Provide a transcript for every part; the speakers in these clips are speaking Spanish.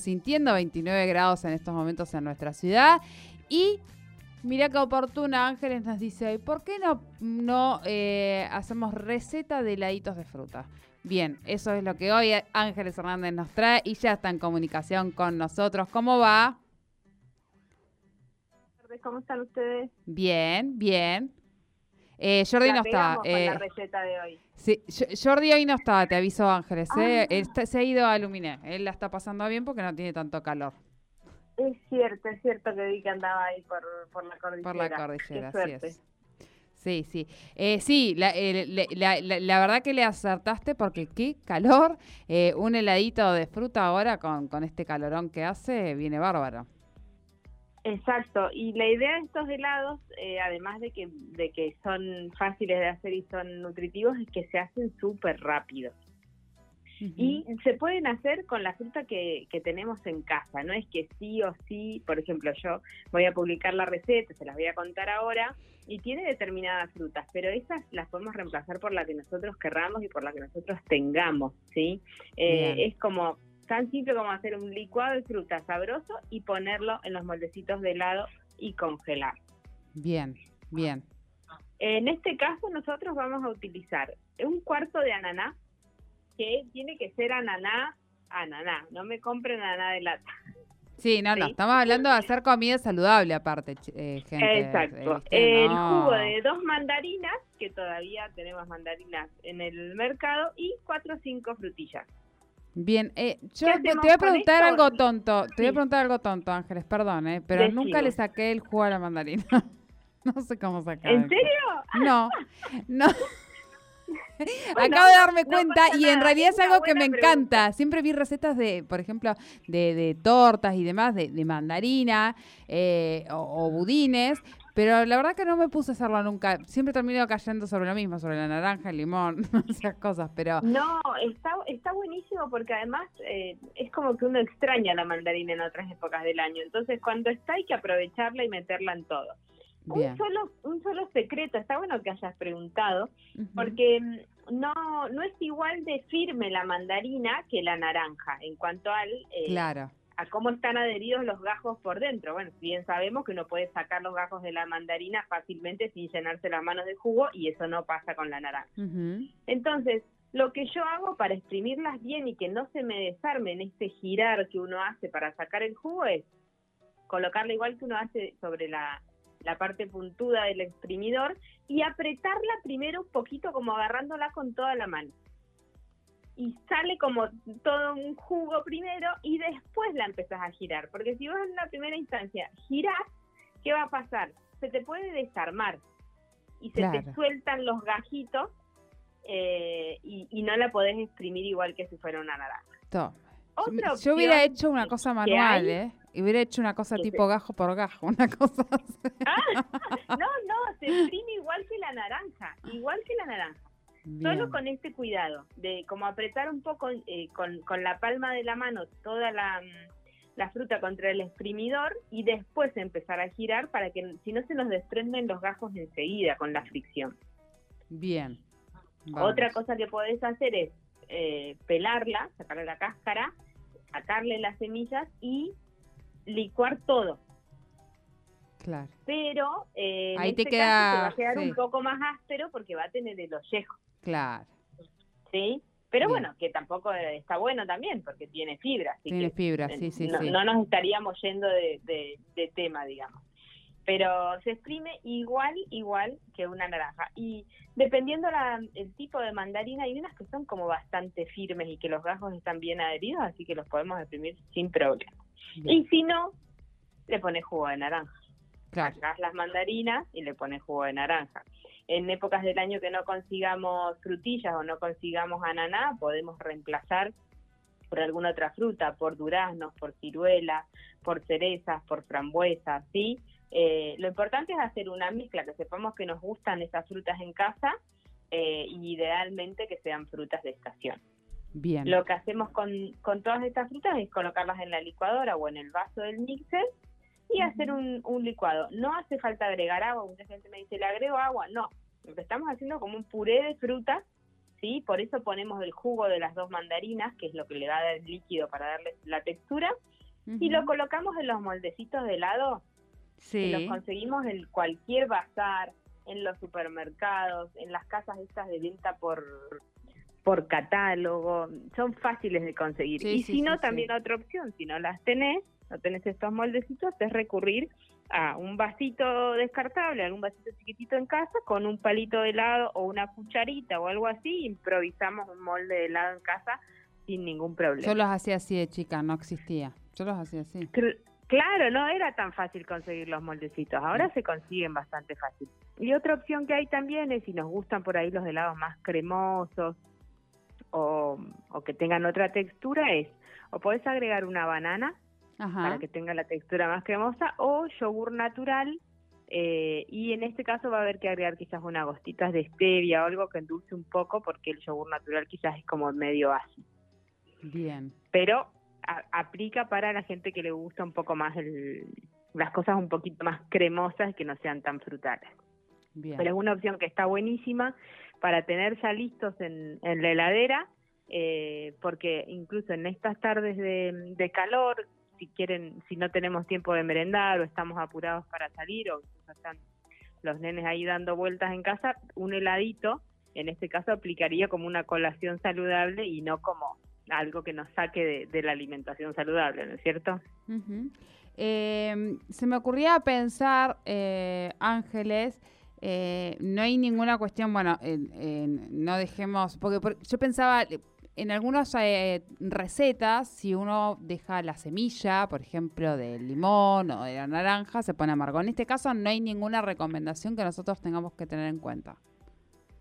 sintiendo 29 grados en estos momentos en nuestra ciudad. Y mira qué oportuna Ángeles nos dice, ¿por qué no, no eh, hacemos receta de heladitos de fruta? Bien, eso es lo que hoy Ángeles Hernández nos trae y ya está en comunicación con nosotros. ¿Cómo va? ¿Cómo están ustedes? Bien, bien. Eh, Jordi no está. Con la eh, receta de hoy. Sí, Jordi hoy no está, te aviso Ángeles. Eh. Ah. se ha ido a Luminé. Él la está pasando bien porque no tiene tanto calor. Es cierto, es cierto que vi que andaba ahí por, por la cordillera. Por la cordillera, así es. Sí, sí. Eh, sí, la, la, la, la, verdad que le acertaste porque qué calor. Eh, un heladito de fruta ahora con, con este calorón que hace viene bárbaro. Exacto, y la idea de estos helados, eh, además de que, de que son fáciles de hacer y son nutritivos, es que se hacen súper rápido. Y se pueden hacer con la fruta que, que tenemos en casa, no es que sí o sí, por ejemplo, yo voy a publicar la receta, se las voy a contar ahora, y tiene determinadas frutas, pero esas las podemos reemplazar por la que nosotros querramos y por la que nosotros tengamos, ¿sí? Eh, es como tan simple como hacer un licuado de fruta sabroso y ponerlo en los moldecitos de helado y congelar. Bien, bien. En este caso nosotros vamos a utilizar un cuarto de ananá, que tiene que ser ananá, ananá, no me compren ananá de lata. Sí, no, no, estamos hablando de hacer comida saludable aparte, eh, gente. Exacto. El jugo de dos mandarinas, que todavía tenemos mandarinas en el mercado, y cuatro o cinco frutillas. Bien, eh, yo te voy a preguntar algo tonto, te voy a preguntar algo tonto, Ángeles, perdón, eh, pero nunca le saqué el jugo a la mandarina. no sé cómo sacar. ¿En serio? No, no. Acabo de darme cuenta y en realidad es algo que me encanta. Siempre vi recetas de, por ejemplo, de, de tortas y demás, de, de mandarina eh, o, o, budines, pero la verdad que no me puse a hacerlo nunca. Siempre termino cayendo sobre lo mismo, sobre la naranja, el limón, esas cosas, pero... No, está, está buenísimo porque además eh, es como que uno extraña la mandarina en otras épocas del año. Entonces cuando está hay que aprovecharla y meterla en todo. Un solo, un solo secreto, está bueno que hayas preguntado, porque mm, no, no es igual de firme la mandarina que la naranja en cuanto al... Eh, claro a cómo están adheridos los gajos por dentro. Bueno, bien sabemos que uno puede sacar los gajos de la mandarina fácilmente sin llenarse las manos de jugo y eso no pasa con la naranja. Entonces, lo que yo hago para exprimirlas bien y que no se me desarme en este girar que uno hace para sacar el jugo es colocarla igual que uno hace sobre la, la parte puntuda del exprimidor y apretarla primero un poquito como agarrándola con toda la mano y sale como todo un jugo primero y después la empezás a girar. Porque si vos en la primera instancia girás, ¿qué va a pasar? Se te puede desarmar y se te sueltan los gajitos eh, y, no la podés exprimir igual que si fuera una naranja. Yo hubiera hecho una cosa manual, ¿eh? Hubiera hecho una cosa tipo gajo por gajo, una cosa ah, no, no, se exprime igual que la naranja, igual que la naranja. Solo con este cuidado de como apretar un poco eh, con, con, la palma de la mano toda la, mm, la, fruta contra el exprimidor y después empezar a girar para que si no se nos desprenden los gajos enseguida con la fricción. Bien. Otra cosa que podés hacer es eh, pelarla, sacarle la cáscara, sacarle las semillas y licuar todo. Claro. Pero eh, Ahí te este queda, va a quedar un poco más áspero porque va a tener el ollejo. Claro. ¿Sí? Pero bueno, que tampoco está bueno también, porque tiene fibra. tiene fibra, sí, sí, no, sí. No nos estaríamos yendo de, de, tema, digamos. Pero se exprime igual, igual que una naranja. Y dependiendo la, el tipo de mandarina, hay unas que son como bastante firmes y que los gajos están bien adheridos, así que los podemos exprimir sin problema. Y si no, le pones jugo de naranja. Claro. las mandarinas y le pones jugo de naranja en épocas del año que no consigamos frutillas o no consigamos ananá, podemos reemplazar por alguna otra fruta, por duraznos, por ciruelas, por cerezas, por frambuesas, ¿sí? Eh, lo importante es hacer una mezcla, que sepamos que nos gustan esas frutas en casa eh, y idealmente que sean frutas de estación. Bien. Lo que hacemos con, con todas estas frutas es colocarlas en la licuadora o en el vaso del mixer y hacer un, un licuado. No hace falta agregar agua, mucha gente me dice, ¿le agrego agua? No, lo que estamos haciendo como un puré de frutas ¿sí? Por eso ponemos el jugo de las dos mandarinas, que es lo que le da el líquido para darle la textura, y lo colocamos en los moldecitos de helado. Sí. los conseguimos en cualquier bazar, en los supermercados, en las casas estas de venta por por catálogo, son fáciles de conseguir. y si no, también otra opción, si no las tenés, no tenés estos moldecitos, es recurrir a un vasito descartable, algún vasito chiquitito en casa, con un palito de helado o una cucharita o algo así, improvisamos un molde de helado en casa sin ningún problema. Yo los hacía así de chica, no existía. Yo los hacía así. Claro, no era tan fácil conseguir los moldecitos, ahora se consiguen bastante fácil. Y otra opción que hay también es si nos gustan por ahí los helados más cremosos o, o que tengan otra textura es, o podés agregar una banana para que tenga la textura más cremosa o yogur natural eh, y en este caso va a haber que agregar quizás unas gostitas de stevia o algo que endulce un poco porque el yogur natural quizás es como medio ácido. Bien. Pero aplica para la gente que le gusta un poco más el, las cosas un poquito más cremosas que no sean tan frutales. Bien. Pero es una opción que está buenísima para tener ya listos en, en la heladera, eh, porque incluso en estas tardes de, de calor si quieren, si no tenemos tiempo de merendar o estamos apurados para salir o están los nenes ahí dando vueltas en casa, un heladito, en este caso aplicaría como una colación saludable y no como algo que nos saque de, la alimentación saludable, ¿no es cierto? Eh, se me ocurría pensar, eh, Ángeles, eh, no hay ninguna cuestión, bueno, no dejemos, porque, yo pensaba, en algunas eh, recetas, si uno deja la semilla, por ejemplo, del limón o de la naranja, se pone amargo. En este caso no hay ninguna recomendación que nosotros tengamos que tener en cuenta.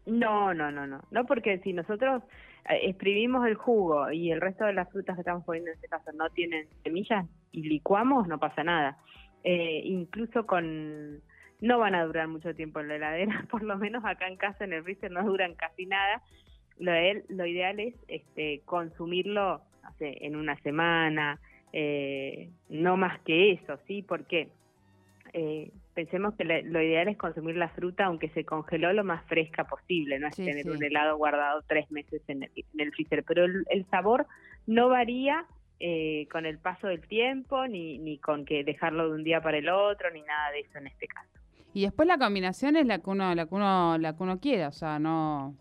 No, no, no, no. No, porque si nosotros eh, exprimimos el jugo y el resto de las frutas que estamos poniendo en este caso no tienen semillas y licuamos, no pasa nada. Eh, incluso con... No van a durar mucho tiempo en la heladera, por lo menos acá en casa en el freezer no duran casi nada lo, lo ideal es este, consumirlo en una semana, eh, no más que eso, ¿sí? Porque eh, pensemos que lo ideal es consumir la fruta aunque se congeló lo más fresca posible, no es tener un helado guardado tres meses en el, en freezer, pero el, sabor no varía eh, con el paso del tiempo, ni, ni con que dejarlo de un día para el otro, ni nada de eso en este caso. Y después la combinación es la que uno, la que uno, la que uno quiera, o sea, no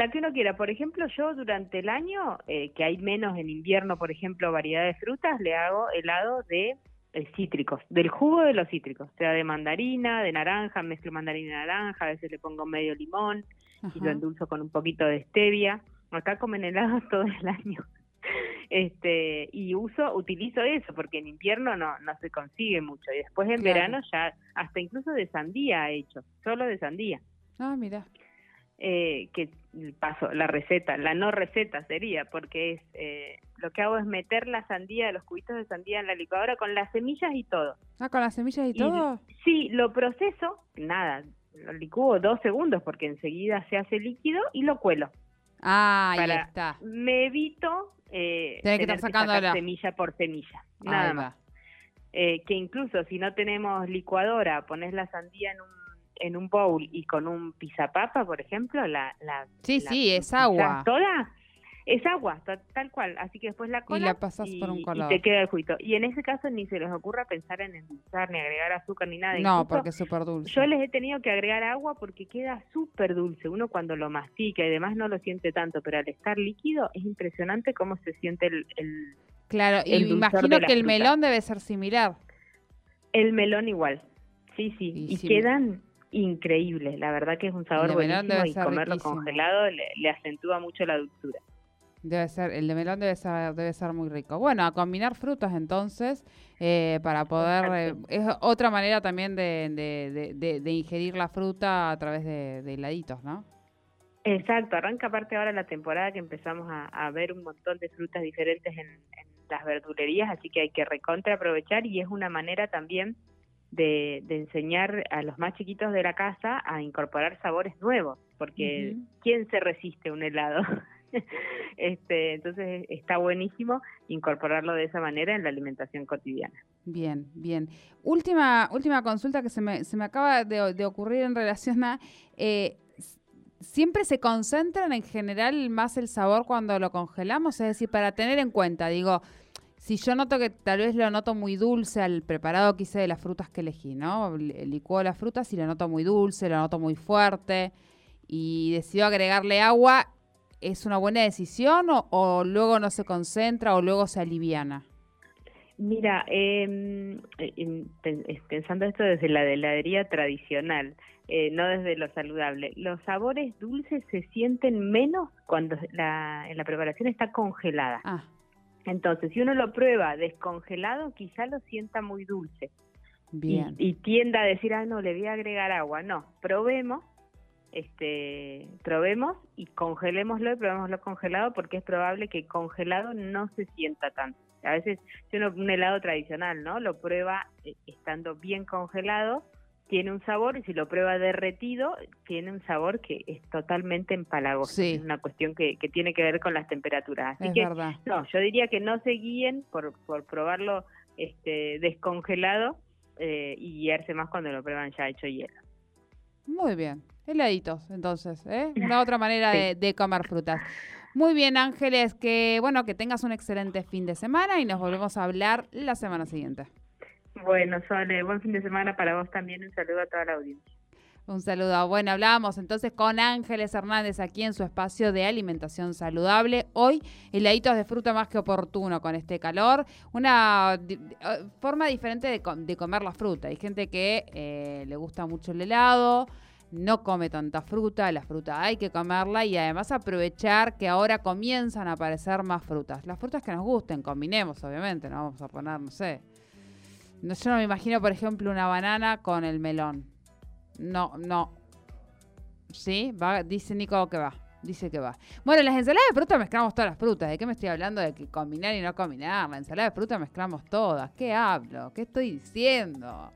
la que uno quiera. Por ejemplo, yo durante el año, eh, que hay menos en invierno, por ejemplo, variedad de frutas, le hago helado de eh, cítricos, del jugo de los cítricos, sea de mandarina, de naranja, mezclo mandarina y naranja, a veces le pongo medio limón y lo endulzo con un poquito de stevia. Acá comen helado todo el año. Este, y uso, utilizo eso, porque en invierno no, no se consigue mucho. Y después en verano ya, hasta incluso de sandía he hecho, solo de sandía. Ah, mira eh, que paso la receta, la no receta sería, porque es eh, lo que hago es meter la sandía, los cubitos de sandía en la licuadora con las semillas y todo. Ah, con las semillas y, todo. Sí, lo proceso, nada, lo licuo dos segundos porque enseguida se hace líquido y lo cuelo. Ah, ahí está. Me evito eh, que estar sacando la... semilla por semilla, nada más. Eh, que incluso si no tenemos licuadora, pones la sandía en un en un bowl y con un pizapapa, por ejemplo, la... la sí, sí, es agua. Toda es agua, tal cual. Así que después la colas y, la pasas por un colado. y te queda el juguito. Y en ese caso ni se les ocurra pensar en endulzar, ni agregar azúcar, ni nada. No, porque es súper dulce. Yo les he tenido que agregar agua porque queda súper dulce. Uno cuando lo mastica y demás no lo siente tanto, pero al estar líquido es impresionante cómo se siente el... claro, y me imagino que el melón debe ser similar. El melón igual, sí, sí. Y, quedan increíble. La verdad que es un sabor buenísimo y comerlo congelado le, acentúa mucho la dulzura. Debe ser, el de melón debe ser, debe ser muy rico. Bueno, a combinar frutas entonces eh, para poder, eh, es otra manera también de, de, ingerir la fruta a través de, heladitos, ¿no? Exacto, arranca aparte ahora la temporada que empezamos a, ver un montón de frutas diferentes en, en las verdulerías, así que hay que recontra aprovechar y es una manera también de, enseñar a los más chiquitos de la casa a incorporar sabores nuevos, porque ¿quién se resiste a un helado? este, entonces está buenísimo incorporarlo de esa manera en la alimentación cotidiana. Bien, bien. Última, última consulta que se me, se me acaba de, ocurrir en relación a... Eh, siempre se concentran en general más el sabor cuando lo congelamos, es decir, para tener en cuenta, digo, si yo noto que tal vez lo noto muy dulce al preparado que hice de las frutas que elegí, ¿no? Licuo las frutas y lo noto muy dulce, lo noto muy fuerte y decido agregarle agua, ¿es una buena decisión o, luego no se concentra o luego se aliviana? Mira, em, em, pensando esto desde la heladería tradicional, eh, no desde lo saludable, los sabores dulces se sienten menos cuando la, en la preparación está congelada. Ah. Entonces, si uno lo prueba descongelado, quizá lo sienta muy dulce. Bien. Y, y tienda a decir, ah, no, le voy a agregar agua. No, probemos este, probemos y congelémoslo y probémoslo congelado porque es probable que congelado no se sienta tanto. A veces, si uno un helado tradicional, ¿no? Lo prueba eh, estando bien congelado, tiene un sabor y si lo prueba derretido, tiene un sabor que es totalmente empalagoso. Es una cuestión que, que, tiene que ver con las temperaturas. Así que, no, yo diría que no se guíen por, por probarlo este, descongelado eh, y guiarse más cuando lo prueban ya hecho hielo. Muy bien. Heladitos, entonces, ¿eh? Una otra manera de, comer frutas. Muy bien, Ángeles, que bueno, que tengas un excelente fin de semana y nos volvemos a hablar la semana siguiente. Bueno, Sole, buen fin de semana para vos también. Un saludo a toda la audiencia. Un saludo. Bueno, hablábamos entonces con Ángeles Hernández aquí en su espacio de alimentación saludable. Hoy, heladitos de fruta más que oportuno con este calor. Una eh, forma diferente de, comer la fruta. Hay gente que eh, le gusta mucho el helado no come tanta fruta, la fruta hay que comerla y además aprovechar que ahora comienzan a aparecer más frutas. Las frutas que nos gusten, combinemos, obviamente, no vamos a poner, no sé. No, yo no me imagino, por ejemplo, una banana con el melón. No, no. ¿Sí? Dice Nico que va. Dice que va. Bueno, las ensaladas de fruta mezclamos todas las frutas. ¿De qué me estoy hablando? De que combinar y no combinar. La ensalada de fruta mezclamos todas. ¿Qué hablo? ¿Qué estoy diciendo?